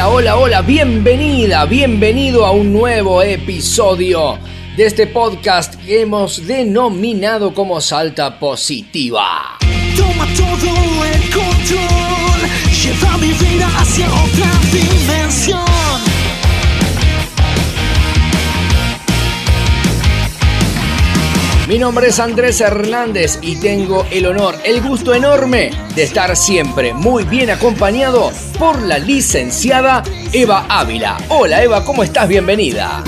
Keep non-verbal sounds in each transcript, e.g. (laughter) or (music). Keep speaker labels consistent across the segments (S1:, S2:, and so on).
S1: Hola, hola, hola, bienvenida, bienvenido a un nuevo episodio de este podcast que hemos denominado como Salta Positiva.
S2: Toma todo el control, lleva mi vida hacia otra dimensión.
S1: Mi nombre es Andrés Hernández y tengo el honor, el gusto enorme de estar siempre muy bien acompañado por la licenciada Eva Ávila. Hola Eva, ¿cómo estás? Bienvenida.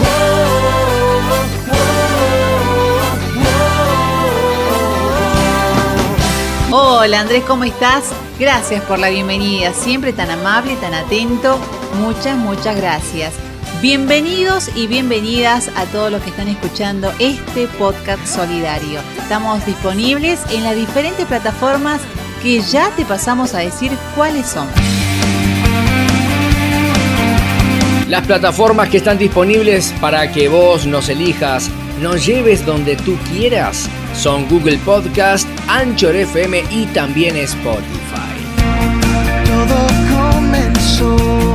S3: Hola Andrés, ¿cómo estás? Gracias por la bienvenida, siempre tan amable, tan atento. Muchas, muchas gracias. Bienvenidos y bienvenidas a todos los que están escuchando este podcast solidario. Estamos disponibles en las diferentes plataformas que ya te pasamos a decir cuáles son.
S1: Las plataformas que están disponibles para que vos nos elijas, nos lleves donde tú quieras, son Google Podcast, Anchor FM y también Spotify.
S2: Todo comenzó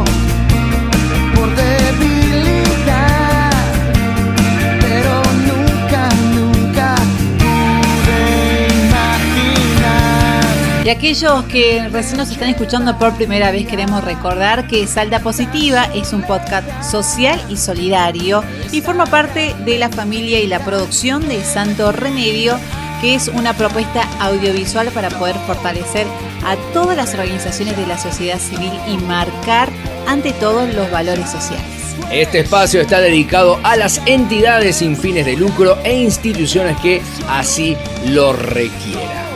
S3: Y aquellos que recién nos están escuchando por primera vez, queremos recordar que Salda Positiva es un podcast social y solidario y forma parte de la familia y la producción de Santo Remedio, que es una propuesta audiovisual para poder fortalecer a todas las organizaciones de la sociedad civil y marcar ante todo los valores sociales.
S1: Este espacio está dedicado a las entidades sin fines de lucro e instituciones que así lo requieran.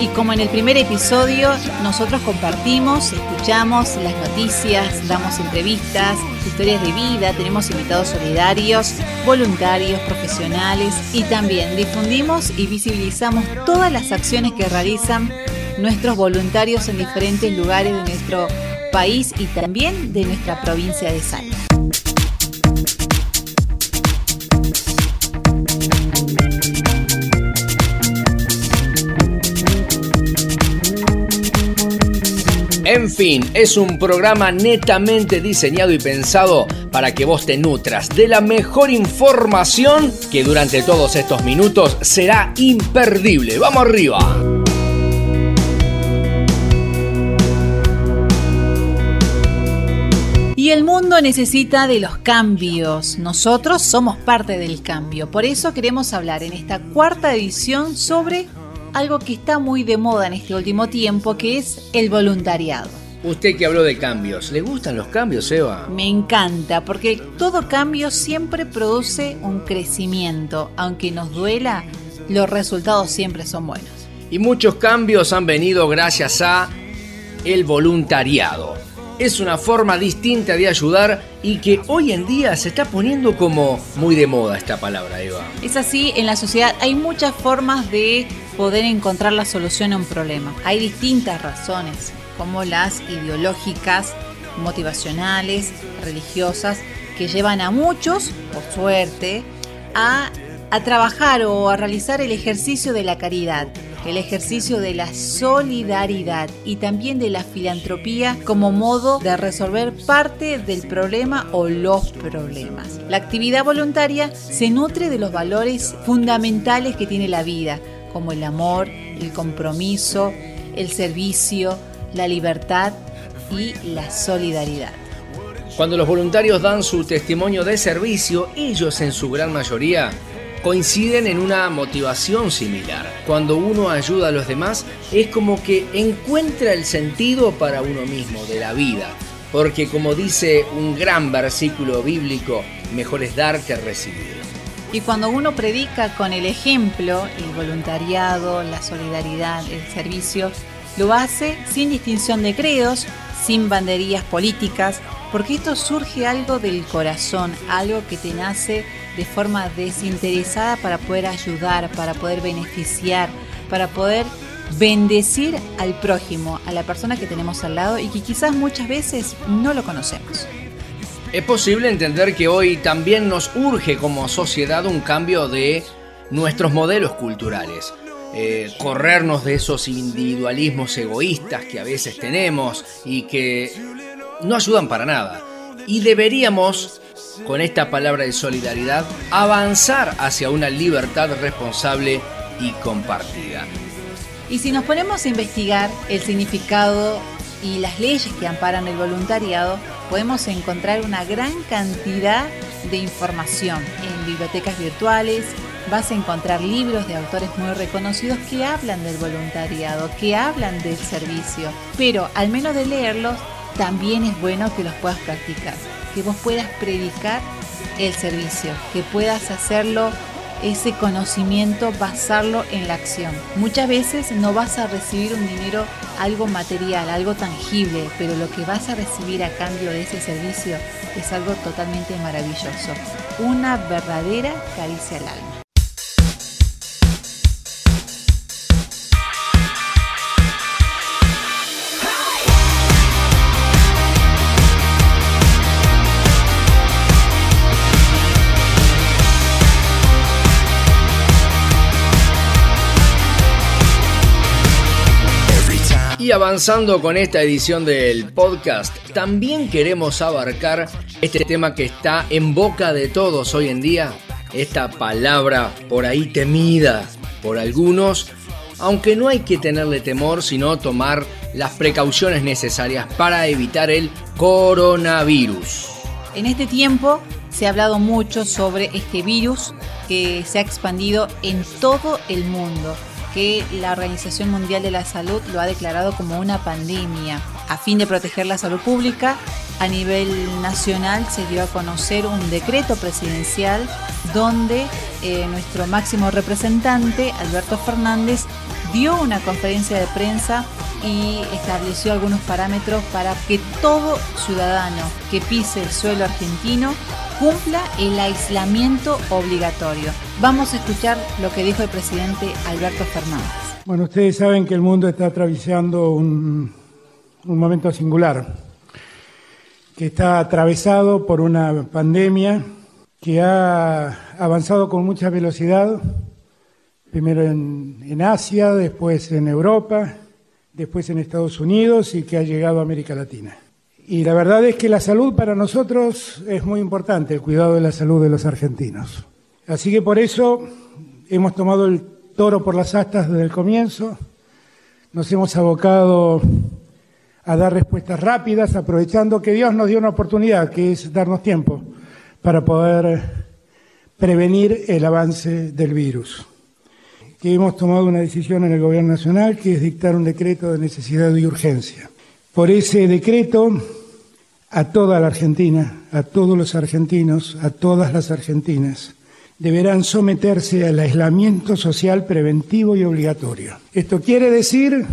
S3: Y como en el primer episodio, nosotros compartimos, escuchamos las noticias, damos entrevistas, historias de vida, tenemos invitados solidarios, voluntarios, profesionales y también difundimos y visibilizamos todas las acciones que realizan nuestros voluntarios en diferentes lugares de nuestro país y también de nuestra provincia de Salta.
S1: En fin, es un programa netamente diseñado y pensado para que vos te nutras de la mejor información que durante todos estos minutos será imperdible. ¡Vamos arriba!
S3: Y el mundo necesita de los cambios. Nosotros somos parte del cambio. Por eso queremos hablar en esta cuarta edición sobre algo que está muy de moda en este último tiempo, que es el voluntariado.
S1: Usted que habló de cambios, ¿le gustan los cambios, Eva?
S3: Me encanta porque todo cambio siempre produce un crecimiento. Aunque nos duela, los resultados siempre son buenos.
S1: Y muchos cambios han venido gracias a el voluntariado. Es una forma distinta de ayudar y que hoy en día se está poniendo como muy de moda esta palabra, Eva.
S3: Es así, en la sociedad hay muchas formas de poder encontrar la solución a un problema. Hay distintas razones, como las ideológicas, motivacionales, religiosas, que llevan a muchos, por suerte, a, a trabajar o a realizar el ejercicio de la caridad, el ejercicio de la solidaridad y también de la filantropía como modo de resolver parte del problema o los problemas. La actividad voluntaria se nutre de los valores fundamentales que tiene la vida, como el amor, el compromiso, el servicio, la libertad y la solidaridad.
S1: Cuando los voluntarios dan su testimonio de servicio, ellos en su gran mayoría coinciden en una motivación similar. Cuando uno ayuda a los demás es como que encuentra el sentido para uno mismo de la vida. Porque como dice un gran versículo bíblico, mejor es dar que recibir.
S3: Y cuando uno predica con el ejemplo, el voluntariado, la solidaridad, el servicio, lo hace sin distinción de credos, sin banderías políticas, porque esto surge algo del corazón, algo que te nace de forma desinteresada para poder ayudar, para poder beneficiar, para poder bendecir al prójimo, a la persona que tenemos al lado y que quizás muchas veces no lo conocemos.
S1: Es posible entender que hoy también nos urge como sociedad un cambio de nuestros modelos culturales. Eh, corrernos de esos individualismos egoístas que a veces tenemos y que no ayudan para nada. Y deberíamos, con esta palabra de solidaridad, avanzar hacia una libertad responsable y compartida.
S3: Y si nos ponemos a investigar el significado y las leyes que amparan el voluntariado, podemos encontrar una gran cantidad de información en bibliotecas virtuales. Vas a encontrar libros de autores muy reconocidos que hablan del voluntariado, que hablan del servicio. Pero al menos de leerlos, también es bueno que los puedas practicar, que vos puedas predicar el servicio, que puedas hacerlo ese conocimiento, basarlo en la acción. Muchas veces no vas a recibir un dinero, algo material, algo tangible, pero lo que vas a recibir a cambio de ese servicio es algo totalmente maravilloso. Una verdadera caricia al alma.
S1: Y avanzando con esta edición del podcast, también queremos abarcar este tema que está en boca de todos hoy en día, esta palabra por ahí temida por algunos, aunque no hay que tenerle temor, sino tomar las precauciones necesarias para evitar el coronavirus.
S3: En este tiempo se ha hablado mucho sobre este virus que se ha expandido en todo el mundo que la Organización Mundial de la Salud lo ha declarado como una pandemia. A fin de proteger la salud pública, a nivel nacional se dio a conocer un decreto presidencial donde eh, nuestro máximo representante, Alberto Fernández, dio una conferencia de prensa y estableció algunos parámetros para que todo ciudadano que pise el suelo argentino cumpla el aislamiento obligatorio. Vamos a escuchar lo que dijo el presidente Alberto Fernández.
S4: Bueno, ustedes saben que el mundo está atravesando un, momento singular, que está atravesado por una pandemia que ha avanzado con mucha velocidad, primero en Asia, después en Europa, después en Estados Unidos y que ha llegado a América Latina. Y la verdad es que la salud para nosotros es muy importante, el cuidado de la salud de los argentinos. Así que por eso hemos tomado el toro por las astas desde el comienzo, nos hemos abocado a dar respuestas rápidas, aprovechando que Dios nos dio una oportunidad, que es darnos tiempo para poder prevenir el avance del virus. Que hemos tomado una decisión en el Gobierno Nacional, que es dictar un decreto de necesidad y urgencia. Por ese decreto a toda la Argentina, a todos los argentinos, a todas las argentinas, deberán someterse al aislamiento social preventivo y obligatorio. Esto quiere decir,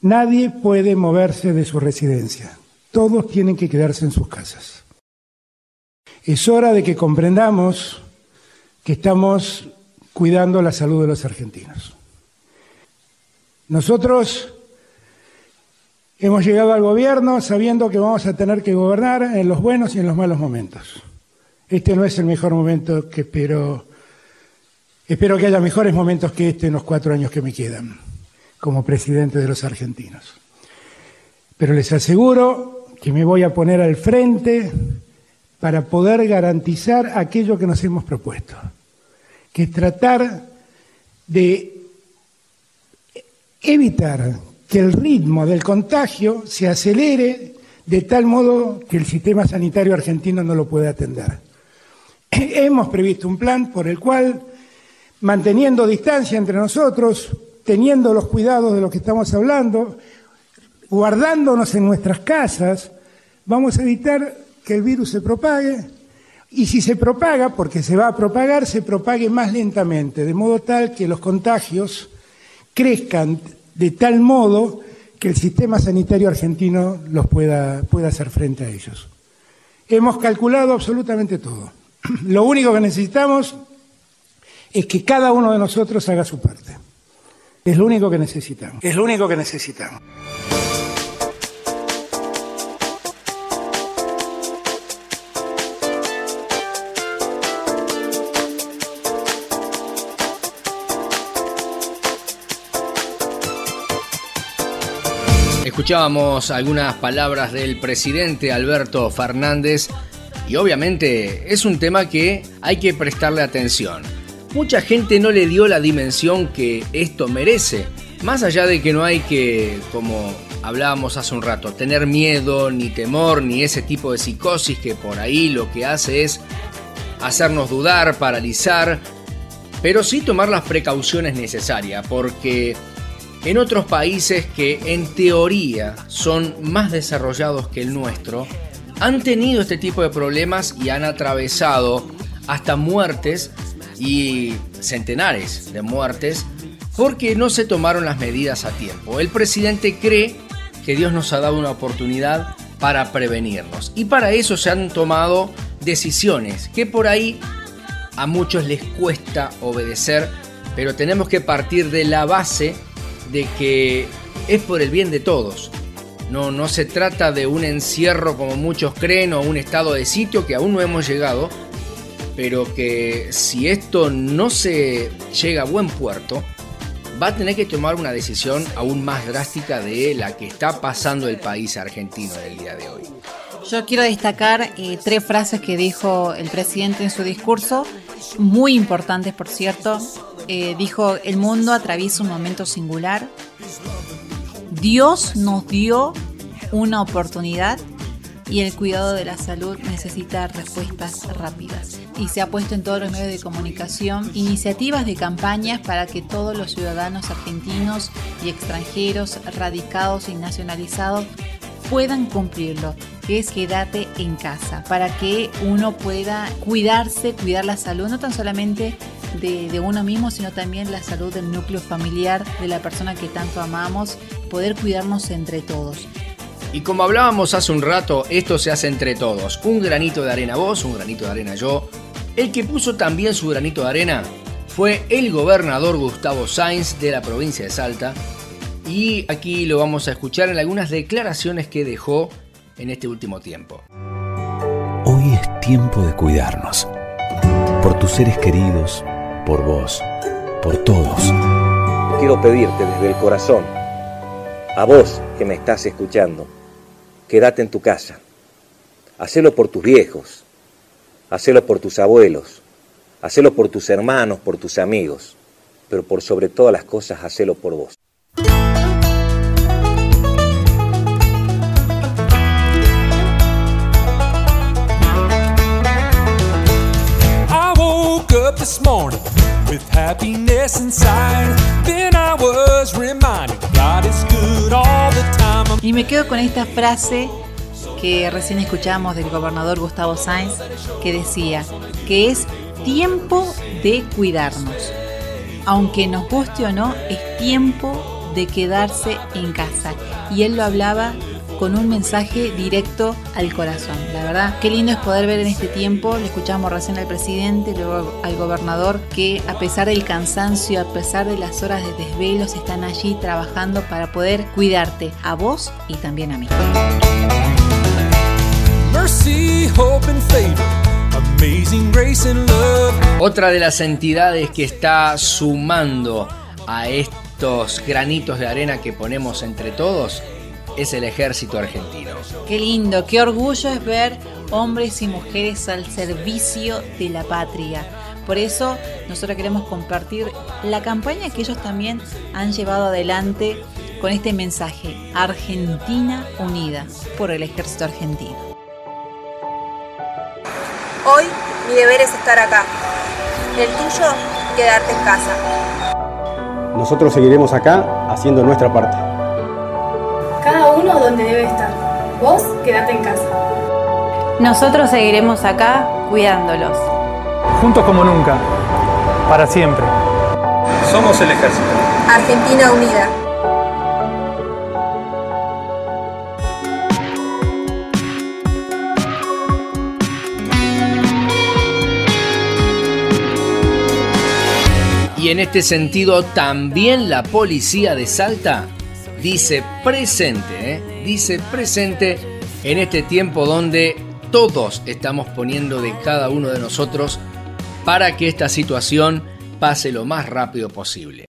S4: nadie puede moverse de su residencia, todos tienen que quedarse en sus casas. Es hora de que comprendamos que estamos cuidando la salud de los argentinos. Nosotros Hemos llegado al gobierno sabiendo que vamos a tener que gobernar en los buenos y en los malos momentos. Este no es el mejor momento que espero. Espero que haya mejores momentos que este en los cuatro años que me quedan como presidente de los argentinos. Pero les aseguro que me voy a poner al frente para poder garantizar aquello que nos hemos propuesto, que es tratar de evitar que el ritmo del contagio se acelere de tal modo que el sistema sanitario argentino no lo puede atender. (clears throat) Hemos previsto un plan por el cual, manteniendo distancia entre nosotros, teniendo los cuidados de lo que estamos hablando, guardándonos en nuestras casas, vamos a evitar que el virus se propague y si se propaga, porque se va a propagar, se propague más lentamente, de modo tal que los contagios crezcan de tal modo que el sistema sanitario argentino los pueda, pueda hacer frente a ellos. Hemos calculado absolutamente todo. (clears throat) Lo único que necesitamos es que cada uno de nosotros haga su parte. Es lo único que necesitamos. Es lo único que necesitamos.
S1: Escuchábamos algunas palabras del presidente Alberto Fernández y obviamente es un tema que hay que prestarle atención. Mucha gente no le dio la dimensión que esto merece, más allá de que no hay que, como hablábamos hace un rato, tener miedo, ni temor, ni ese tipo de psicosis que por ahí lo que hace es hacernos dudar, paralizar, pero sí tomar las precauciones necesarias, porque en otros países que en teoría son más desarrollados que el nuestro, han tenido este tipo de problemas y han atravesado hasta muertes y centenares de muertes porque no se tomaron las medidas a tiempo. El presidente cree que Dios nos ha dado una oportunidad para prevenirnos y para eso se han tomado decisiones que por ahí a muchos les cuesta obedecer, pero tenemos que partir de la base de que es por el bien de todos. No, no se trata de un encierro como muchos creen o un estado de sitio que aún no hemos llegado, pero que si esto no se llega a buen puerto, va a tener que tomar una decisión aún más drástica de la que está pasando el país argentino en el día de hoy.
S3: Yo quiero destacar eh, tres frases que dijo el presidente en su discurso, muy importantes por cierto. Eh, dijo, el mundo atraviesa un momento singular. Dios nos dio una oportunidad y el cuidado de la salud necesita respuestas rápidas. Y se ha puesto en todos los medios de comunicación iniciativas de campañas para que todos los ciudadanos argentinos y extranjeros, radicados y nacionalizados, puedan cumplirlo, que es quédate en casa, para que uno pueda cuidarse, cuidar la salud, no tan solamente de, de, uno mismo, sino también la salud del núcleo familiar, de la persona que tanto amamos, poder cuidarnos entre todos.
S1: Y como hablábamos hace un rato, esto se hace entre todos. Un granito de arena vos, un granito de arena yo. El que puso también su granito de arena fue el gobernador Gustavo Sainz de la provincia de Salta. Y aquí lo vamos a escuchar en algunas declaraciones que dejó en este último tiempo.
S5: Hoy es tiempo de cuidarnos. Por tus seres queridos, por vos, por todos.
S6: Quiero pedirte desde el corazón, a vos que me estás escuchando, quédate en tu casa. Hacelo por tus viejos, hacelo por tus abuelos, hacelo por tus hermanos, por tus amigos, pero por sobre todas las cosas, hacelo por vos.
S2: This morning with happiness inside. Then I was reminded God is good all the time.
S3: Y me quedo con esta frase que recién escuchamos del gobernador Gustavo Sainz, que decía que es tiempo de cuidarnos. Aunque nos guste o no, es tiempo de quedarse en casa. Y él lo hablaba con un mensaje directo al corazón. La verdad, qué lindo es poder ver en este tiempo, le escuchamos recién al presidente, luego al gobernador, que a pesar del cansancio, a pesar de las horas de desvelos, están allí trabajando para poder cuidarte a vos y también a mí.
S2: Mercy, hope, and favor. Amazing grace and love.
S1: Otra de las entidades que está sumando a estos granitos de arena que ponemos entre todos es el ejército argentino.
S3: Qué lindo, qué orgullo es ver hombres y mujeres al servicio de la patria. Por eso nosotros queremos compartir la campaña que ellos también han llevado adelante con este mensaje, Argentina unida por el ejército argentino.
S7: Hoy mi deber es estar acá. El tuyo, quedarte en casa.
S8: Nosotros seguiremos acá haciendo nuestra parte.
S9: Uno donde debe estar. Vos quédate en casa.
S10: Nosotros seguiremos acá cuidándolos.
S11: Juntos como nunca. Para siempre.
S12: Somos el ejército.
S7: Argentina unida.
S1: Y en este sentido también la policía de Salta dice presente, ¿eh? dice presente en este tiempo donde todos estamos poniendo de cada uno de nosotros para que esta situación pase lo más rápido posible.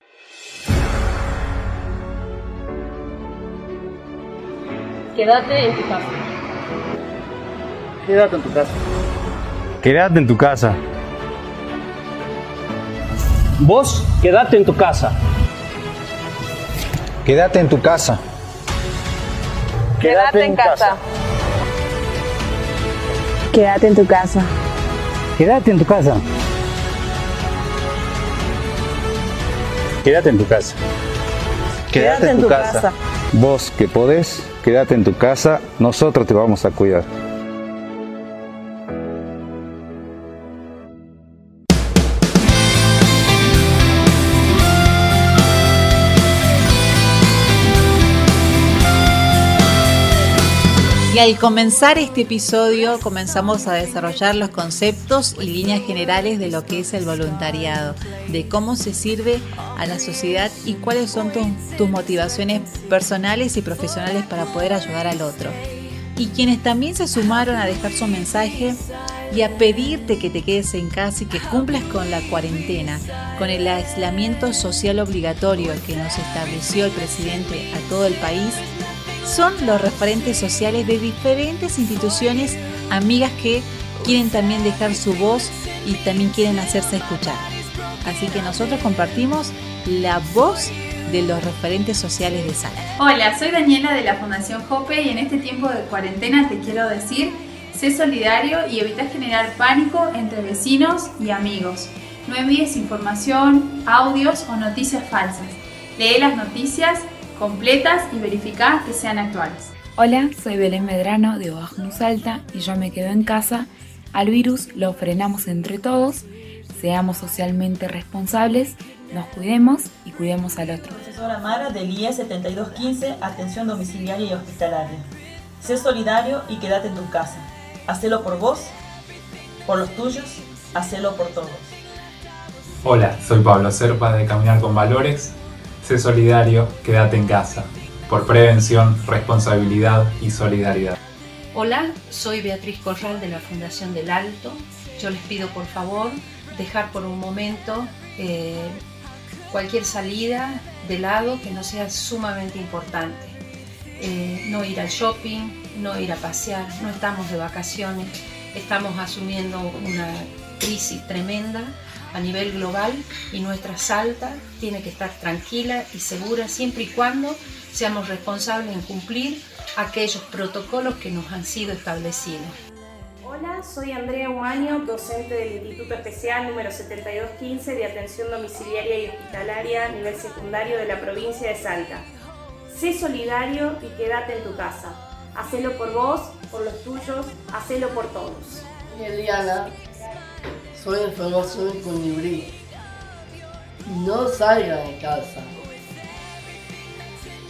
S9: Quédate en tu casa.
S12: Quédate en tu casa.
S8: Quédate en tu casa.
S12: Vos, quédate en tu casa.
S13: Quédate en tu casa.
S7: Quédate en casa.
S14: Quédate en tu casa.
S8: Quédate en tu casa. Quédate en tu casa.
S13: Quédate en tu casa. Vos que podés, quédate en tu casa, nosotros te vamos a cuidar.
S3: Y al comenzar este episodio comenzamos a desarrollar los conceptos y líneas generales de lo que es el voluntariado, de cómo se sirve a la sociedad y cuáles son tus, motivaciones personales y profesionales para poder ayudar al otro. Y quienes también se sumaron a dejar su mensaje y a pedirte que te quedes en casa y que cumplas con la cuarentena, con el aislamiento social obligatorio que nos estableció el presidente a todo el país, son los referentes sociales de diferentes instituciones amigas que quieren también dejar su voz y también quieren hacerse escuchar. Así que nosotros compartimos la voz de los referentes sociales de Salta.
S15: Hola, soy Daniela de la Fundación Jope y en este tiempo de cuarentena te quiero decir, sé solidario y evita generar pánico entre vecinos y amigos. No envíes información, audios o noticias falsas. Lee las noticias completas y verificar que sean actuales.
S16: Hola, soy Belén Medrano de Oaxaca Salta y yo me quedo en casa. Al virus lo frenamos entre todos, seamos socialmente responsables, nos cuidemos y cuidemos al otro.
S17: Profesora Mara del IE 7215, Atención Domiciliaria y Hospitalaria. Sé solidario y quédate en tu casa. Hacelo por vos, por los tuyos, hacelo por todos.
S18: Hola, soy Pablo Serpa de Caminar con Valores Sé solidario, quédate en casa. Por prevención, responsabilidad y solidaridad.
S19: Hola, soy Beatriz Corral de la Fundación del Alto. Yo les pido por favor dejar por un momento eh, cualquier salida de lado que no sea sumamente importante. Eh, no ir al shopping, no ir a pasear, no estamos de vacaciones, estamos asumiendo una crisis tremenda a nivel global y nuestra Salta tiene que estar tranquila y segura siempre y cuando seamos responsables en cumplir aquellos protocolos que nos han sido establecidos.
S9: Hola, soy Andrea Umaño, docente del Instituto Especial número 7215 de Atención Domiciliaria y Hospitalaria a nivel secundario de la provincia de Salta. Sé solidario y quédate en tu casa. Hacelo por vos, por los tuyos, hacelo por todos.
S20: Eliana, soy de formación con Librí. No salgan de casa.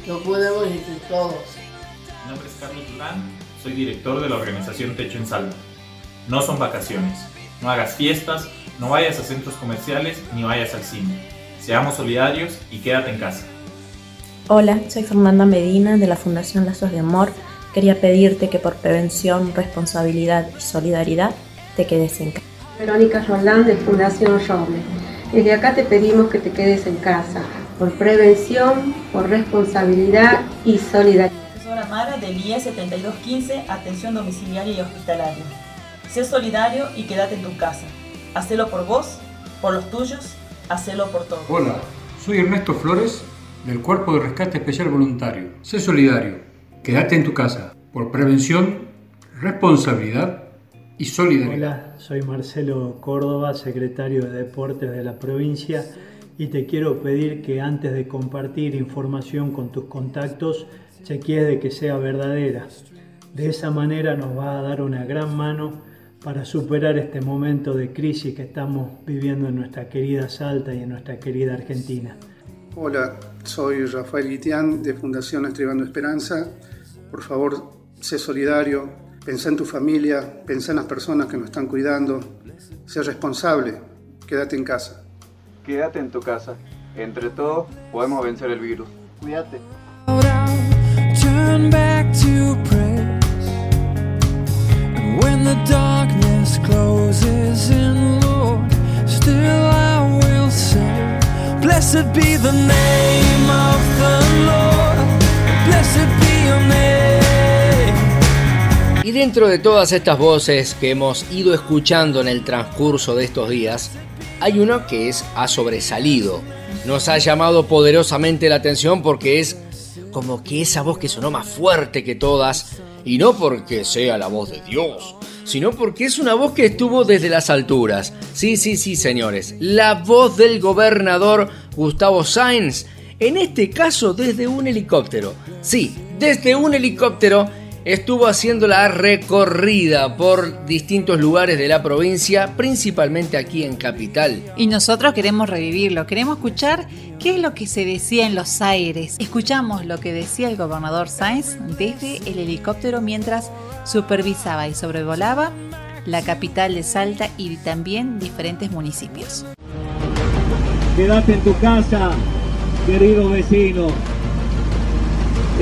S20: No podemos ir todos.
S21: Mi nombre es Carlos Durán, soy director de la organización Techo en Salta. No son vacaciones. No hagas fiestas, no vayas a centros comerciales ni vayas al cine. Seamos solidarios y quédate en casa.
S22: Hola, soy Fernanda Medina de la Fundación Lazos de Amor. Quería pedirte que por prevención, responsabilidad y solidaridad te quedes en casa.
S23: Verónica Roldán de Fundación Roble. Desde acá te pedimos que te quedes en casa, por prevención, por responsabilidad y solidaridad.
S17: Profesora Mara del IE 7215, Atención Domiciliaria y Hospitalaria. Sé solidario y quédate en tu casa. Hacelo por vos, por los tuyos, hacelo por todos.
S24: Hola, soy Ernesto Flores del Cuerpo de Rescate Especial Voluntario. Sé solidario, quédate en tu casa, por prevención, responsabilidad y solidaridad.
S25: Hola, soy Marcelo Córdoba, secretario de Deportes de la provincia y te quiero pedir que antes de compartir información con tus contactos, chequees de que sea verdadera. De esa manera nos va a dar una gran mano para superar este momento de crisis que estamos viviendo en nuestra querida Salta y en nuestra querida Argentina.
S26: Hola, soy Rafael Guitián de Fundación Estribando Esperanza. Por favor, sé solidario, pensá en tu familia, pensá en las personas que nos están cuidando, sé responsable, quédate en casa.
S27: Quédate en tu casa. Entre todos podemos vencer el virus. Cuídate.
S2: Turn back to praise. And when the darkness closes in, Lord, still I will say, Blessed be the name of the Lord. Blessed be your name.
S1: Dentro de todas estas voces que hemos ido escuchando en el transcurso de estos días, hay uno que es ha sobresalido. Nos ha llamado poderosamente la atención porque es como que esa voz que sonó más fuerte que todas, y no porque sea la voz de Dios, sino porque es una voz que estuvo desde las alturas. Sí, sí, sí, señores, la voz del gobernador Gustavo Sainz, en este caso desde un helicóptero. Sí, desde un helicóptero estuvo haciendo la recorrida por distintos lugares de la provincia, principalmente aquí en Capital.
S3: Y nosotros queremos revivirlo, queremos escuchar qué es lo que se decía en los aires. Escuchamos lo que decía el gobernador Sainz desde el helicóptero mientras supervisaba y sobrevolaba la capital de Salta y también diferentes municipios.
S28: Quédate en tu casa, querido vecino.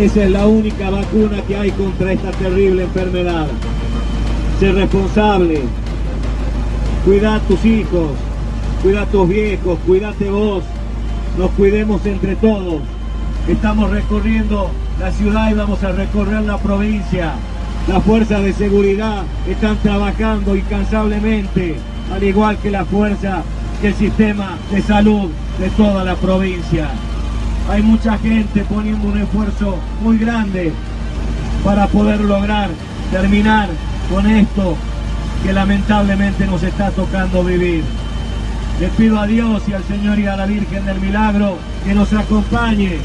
S28: Esa es la única vacuna que hay contra esta terrible enfermedad. Sé responsable. Cuida a tus hijos, cuida a tus viejos, cuídate vos. Nos cuidemos entre todos. Estamos recorriendo la ciudad y vamos a recorrer la provincia. Las fuerzas de seguridad están trabajando incansablemente, al igual que la fuerza del sistema de salud de toda la provincia. Hay mucha gente poniendo un esfuerzo muy grande para poder lograr terminar con esto que lamentablemente nos está tocando vivir. Les pido a Dios y al Señor y a la Virgen del Milagro que nos acompañe,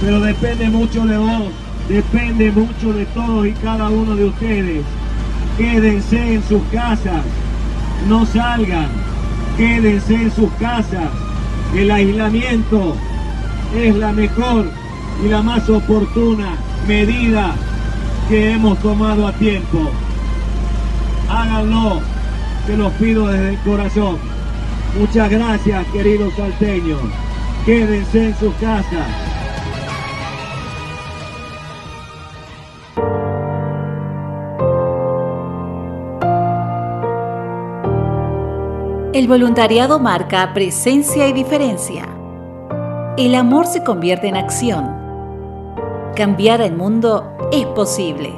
S28: pero depende mucho de vos, depende mucho de todos y cada uno de ustedes. Quédense en sus casas, no salgan, quédense en sus casas. El aislamiento es la mejor y la más oportuna medida que hemos tomado a tiempo. Háganlo, se los pido desde el corazón. Muchas gracias, queridos salteños. Quédense en sus casas.
S3: El voluntariado marca presencia y diferencia. El amor se convierte en acción. Cambiar el mundo es posible.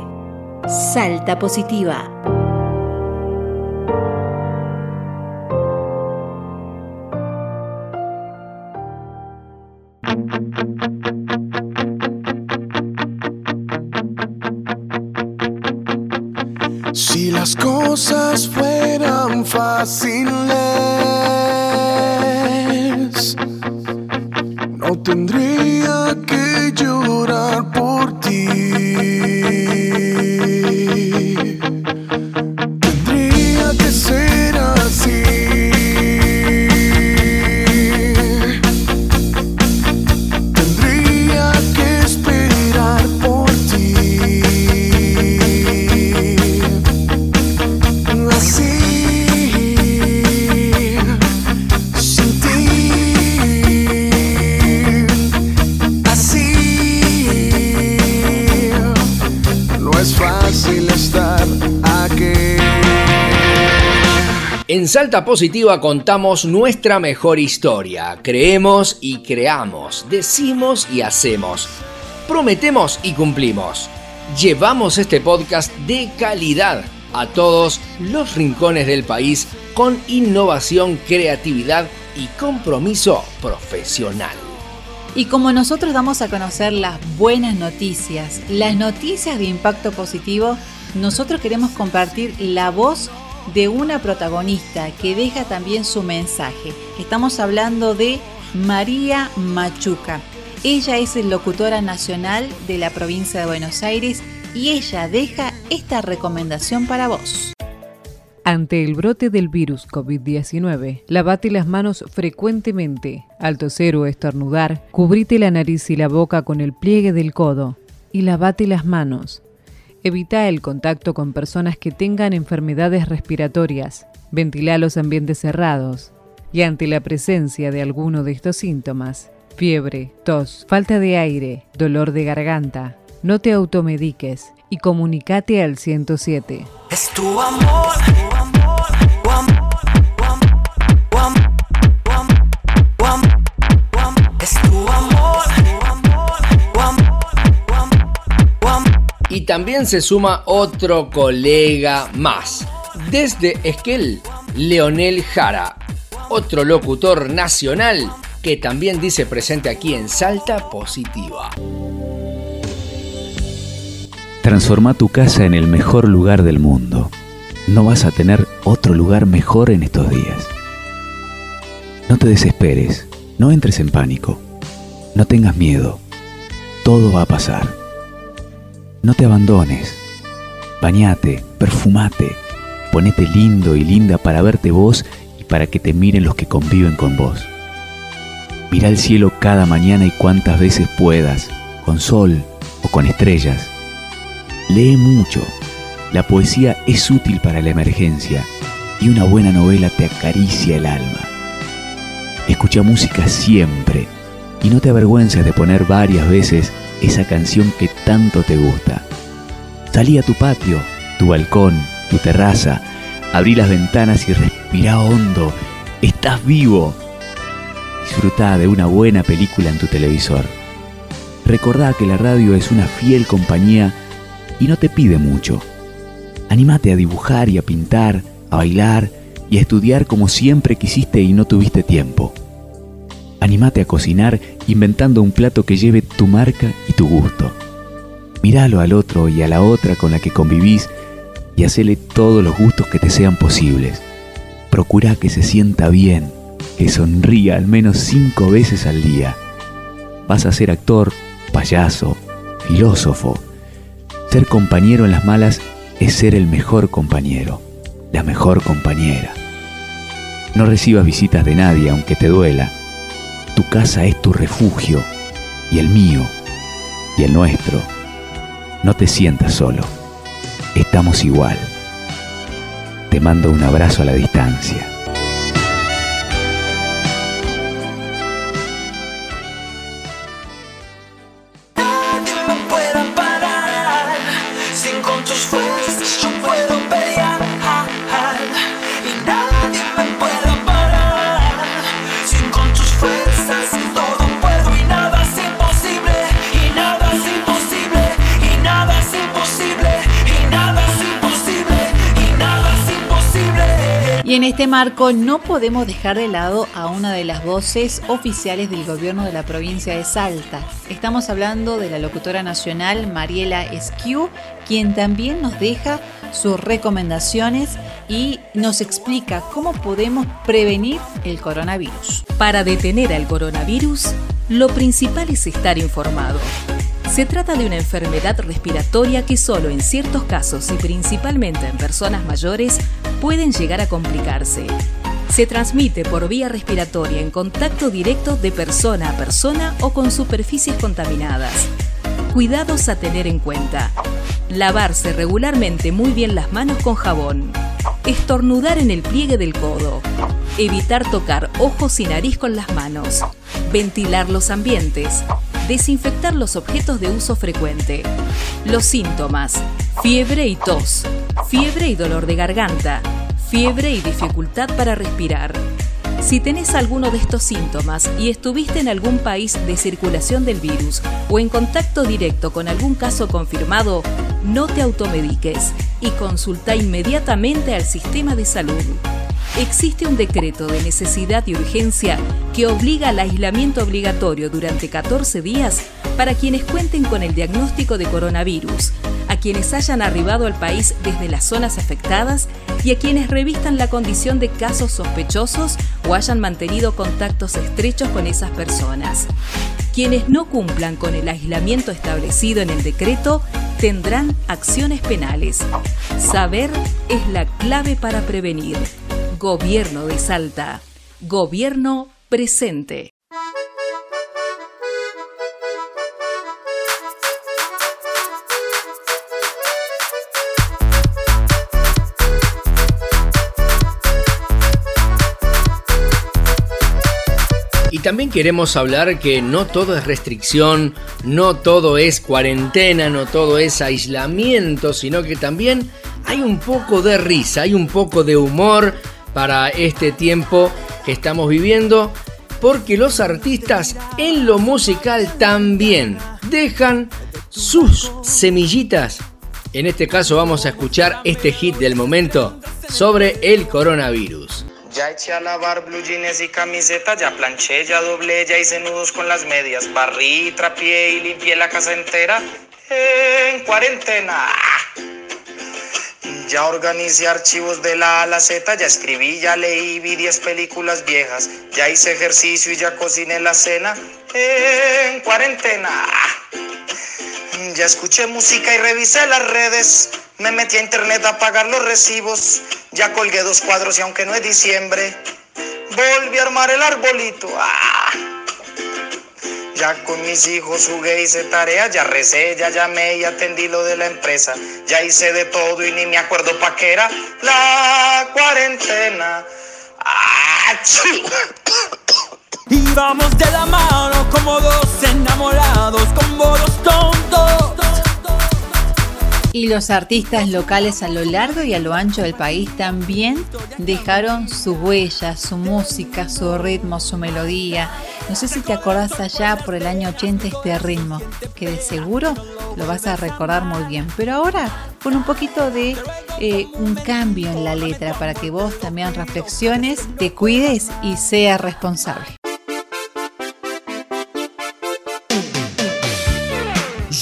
S3: Salta positiva.
S1: Salta Positiva contamos nuestra mejor historia. Creemos y creamos, decimos y hacemos. Prometemos y cumplimos. Llevamos este podcast de calidad a todos los rincones del país con innovación, creatividad y compromiso profesional.
S3: Y como nosotros damos a conocer las buenas noticias, las noticias de impacto positivo, nosotros queremos compartir la voz de una protagonista que deja también su mensaje. Estamos hablando de María Machuca. Ella es locutora nacional de la provincia de Buenos Aires y ella deja esta recomendación para vos.
S29: Ante el brote del virus COVID-19, lavate las manos frecuentemente. Al toser o estornudar, cubrite la nariz y la boca con el pliegue del codo y lavate las manos. Evita el contacto con personas que tengan enfermedades respiratorias. Ventila los ambientes cerrados. Y ante la presencia de alguno de estos síntomas, fiebre, tos, falta de aire, dolor de garganta, no te automediques y comunicate al 107.
S2: Es tu amor. Es tu amor.
S1: Y también se suma otro colega más. Desde Esquel, Leonel Jara, otro locutor nacional que también dice presente aquí en Salta Positiva.
S2: Transforma tu casa en el mejor lugar del mundo. No vas a tener otro lugar mejor en estos días. No te desesperes, no entres en pánico, no tengas miedo, todo va a pasar. No te abandones, bañate, perfumate, ponete lindo y linda para verte vos y para que te miren los que conviven con vos. Mira el cielo cada mañana y cuantas veces puedas, con sol o con estrellas. Lee mucho. La poesía es útil para la emergencia y una buena novela te acaricia el alma. Escucha música siempre y no te avergüences de poner varias veces esa canción que tanto te gusta. Salí a tu patio, tu balcón, tu terraza, abrí las ventanas y respira hondo. Estás vivo. Disfruta de una buena película en tu televisor. Recordá que la radio es una fiel compañía y no te pide mucho. Anímate a dibujar y a pintar, a bailar y a estudiar como siempre quisiste y no tuviste tiempo. Anímate a cocinar inventando un plato que lleve tu marca tu gusto. Míralo al otro y a la otra con la que convivís y hacele todos los gustos que te sean posibles. Procura que se sienta bien, que sonría al menos cinco veces al día. Vas a ser actor, payaso, filósofo. Ser compañero en las malas es ser el mejor compañero, la mejor compañera. No recibas visitas de nadie aunque te duela. Tu casa es tu refugio y el mío y el nuestro. No te sientas solo. Estamos igual. Te mando un abrazo a la distancia.
S3: Este marco no podemos dejar de lado a una de las voces oficiales del gobierno de la provincia de Salta. Estamos hablando de la locutora nacional Mariela Esquiu, quien también nos deja sus recomendaciones y nos explica cómo podemos prevenir el coronavirus.
S30: Para detener al coronavirus, lo principal es estar informado. Se trata de una enfermedad respiratoria que solo en ciertos casos y principalmente en personas mayores pueden llegar a complicarse. Se transmite por vía respiratoria en contacto directo de persona a persona o con superficies contaminadas. Cuidados a tener en cuenta. Lavarse regularmente muy bien las manos con jabón. Estornudar en el pliegue del codo. Evitar tocar ojos y nariz con las manos. Ventilar los ambientes. Desinfectar los objetos de uso frecuente. Los síntomas. Fiebre y tos. Fiebre y dolor de garganta. Fiebre y dificultad para respirar. Si tenés alguno de estos síntomas y estuviste en algún país de circulación del virus o en contacto directo con algún caso confirmado, no te automediques y consulta inmediatamente al sistema de salud. Existe un decreto de necesidad y urgencia que obliga al aislamiento obligatorio durante 14 días para quienes cuenten con el diagnóstico de coronavirus, a quienes hayan arribado al país desde las zonas afectadas y a quienes revistan la condición de casos sospechosos o hayan mantenido contactos estrechos con esas personas. Quienes no cumplan con el aislamiento establecido en el decreto tendrán acciones penales. Saber es la clave para prevenir. Gobierno de Salta. Gobierno presente.
S1: Y también queremos hablar que no todo es restricción, no todo es cuarentena, no todo es aislamiento, sino que también hay un poco de risa, hay un poco de humor para este tiempo que estamos viviendo, porque los artistas en lo musical también dejan sus semillitas En este caso vamos a escuchar este hit del momento sobre el coronavirus.
S31: Ya eché a lavar blue jeans y camiseta, ya planché, ya doblé, ya hice nudos con las medias, barrí, trapié y limpié la casa entera en cuarentena. Ya organicé archivos de la A a la Z, ya escribí, ya leí, vi 10 películas viejas, ya hice ejercicio y ya cociné la cena en cuarentena. (laughs) Ya escuché música y revisé las redes, me metí a internet a pagar los recibos, ya colgué dos cuadros y aunque no es diciembre, volví a armar el arbolito. ¡Ah! Ya con mis hijos jugué, hice tarea, ya recé, ya llamé y atendí lo de la empresa. Ya hice de todo y ni me acuerdo pa' qué era la cuarentena. ¡Achú!
S32: Y vamos de la mano como dos enamorados, como dos tontos.
S3: Y los artistas locales a lo largo y a lo ancho del país también dejaron su huella, su música, su ritmo, su melodía. No sé si te acordás allá por el año 80 este ritmo, que de seguro lo vas a recordar muy bien. Pero ahora con un poquito de eh, un cambio en la letra para que vos también reflexiones, te cuides y seas responsable.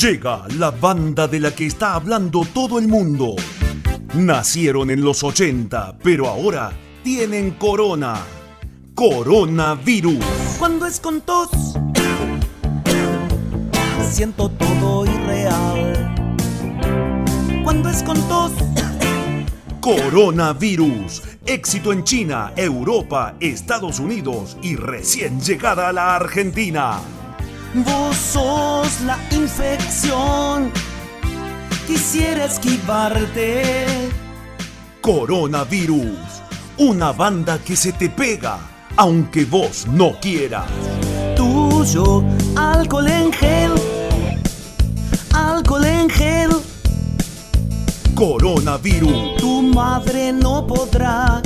S33: Llega la banda de la que está hablando todo el mundo. Nacieron en los 80, pero ahora tienen corona. Coronavirus.
S32: Cuando es con tos, siento todo irreal. Cuando es con tos,
S33: Coronavirus. Éxito en China, Europa, Estados Unidos y recién llegada a la Argentina.
S32: vos sos la infección. Quisiera esquivarte.
S33: Coronavirus. Una banda que se te pega, aunque vos no quieras.
S32: Tuyo, alcohol en gel. Alcohol en gel.
S33: Coronavirus.
S32: Tu madre no podrá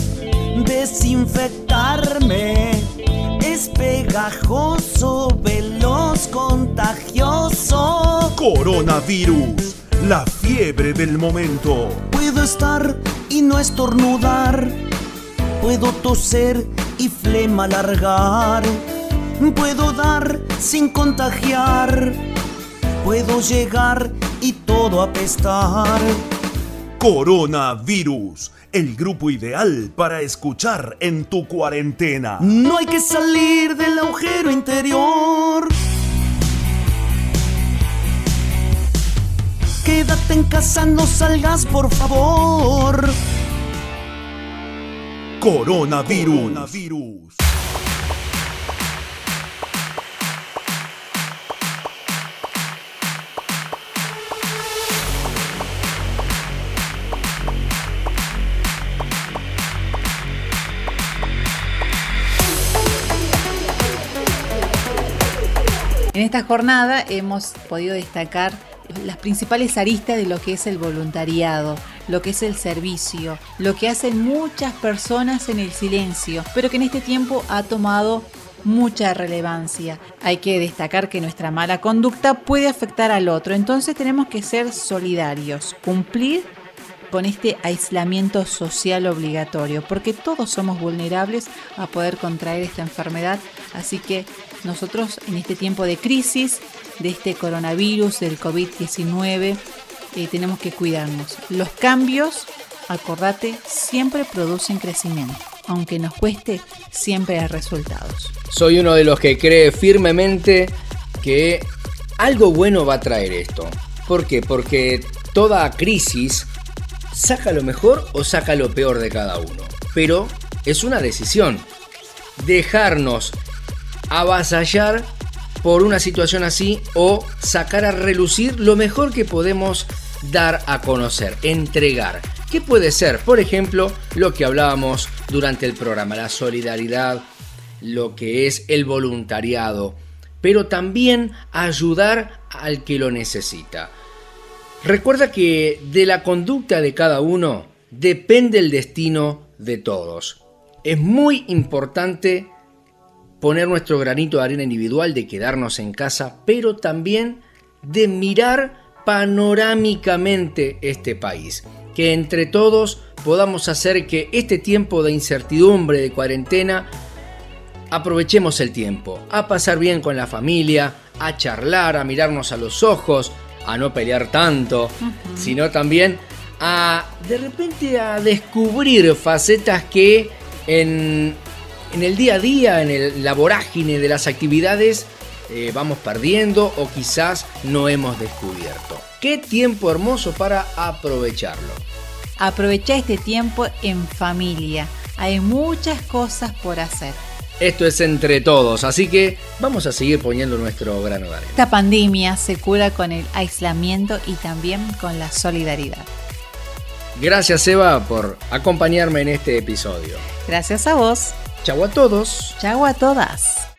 S32: desinfectarme. Es pegajoso, veloz, contagioso.
S33: Coronavirus. La fiebre del momento.
S32: Puedo estar y no estornudar. Puedo toser y flema largar. Puedo dar sin contagiar. Puedo llegar y todo apestar.
S33: Coronavirus. El grupo ideal para escuchar en tu cuarentena.
S32: No hay que salir del agujero interior. Quédate en casa, no salgas, por favor.
S33: Coronavirus.
S3: En esta jornada hemos podido destacar las principales aristas de lo que es el voluntariado, lo que es el servicio, lo que hacen muchas personas en el silencio, pero que en este tiempo ha tomado mucha relevancia. Hay que destacar que nuestra mala conducta puede afectar al otro, entonces tenemos que ser solidarios, cumplir con este aislamiento social obligatorio, porque todos somos vulnerables a poder contraer esta enfermedad, así que nosotros en este tiempo de crisis, de este coronavirus, del COVID-19, eh, tenemos que cuidarnos. Los cambios, acordate, siempre producen crecimiento. Aunque nos cueste, siempre hay resultados.
S1: Soy uno de los que cree firmemente que algo bueno va a traer esto. ¿Por qué? Porque toda crisis saca lo mejor o saca lo peor de cada uno. Pero es una decisión. Dejarnos avasallar por una situación así o sacar a relucir lo mejor que podemos dar a conocer, entregar. ¿Qué puede ser? Por ejemplo, lo que hablábamos durante el programa, la solidaridad, lo que es el voluntariado, pero también ayudar al que lo necesita. Recuerda que de la conducta de cada uno depende el destino de todos. Es muy importante poner nuestro granito de arena individual de quedarnos en casa, pero también de mirar panorámicamente este país. Que entre todos podamos hacer que este tiempo de incertidumbre, de cuarentena, aprovechemos el tiempo, a pasar bien con la familia, a charlar, a mirarnos a los ojos, a no pelear tanto, sino también a de repente a descubrir facetas que en, en el día a día, en el, la vorágine de las actividades, eh, vamos perdiendo o quizás no hemos descubierto. Qué tiempo hermoso para aprovecharlo.
S32: Aprovecha este tiempo en familia. Hay muchas cosas por hacer.
S1: Esto es entre todos, así que vamos a seguir poniendo nuestro grano de arena.
S32: Esta pandemia se cura con el aislamiento y también con la solidaridad.
S1: Gracias Eva por acompañarme en este episodio.
S32: Gracias a vos.
S1: Chau a todos.
S32: Chau a todas.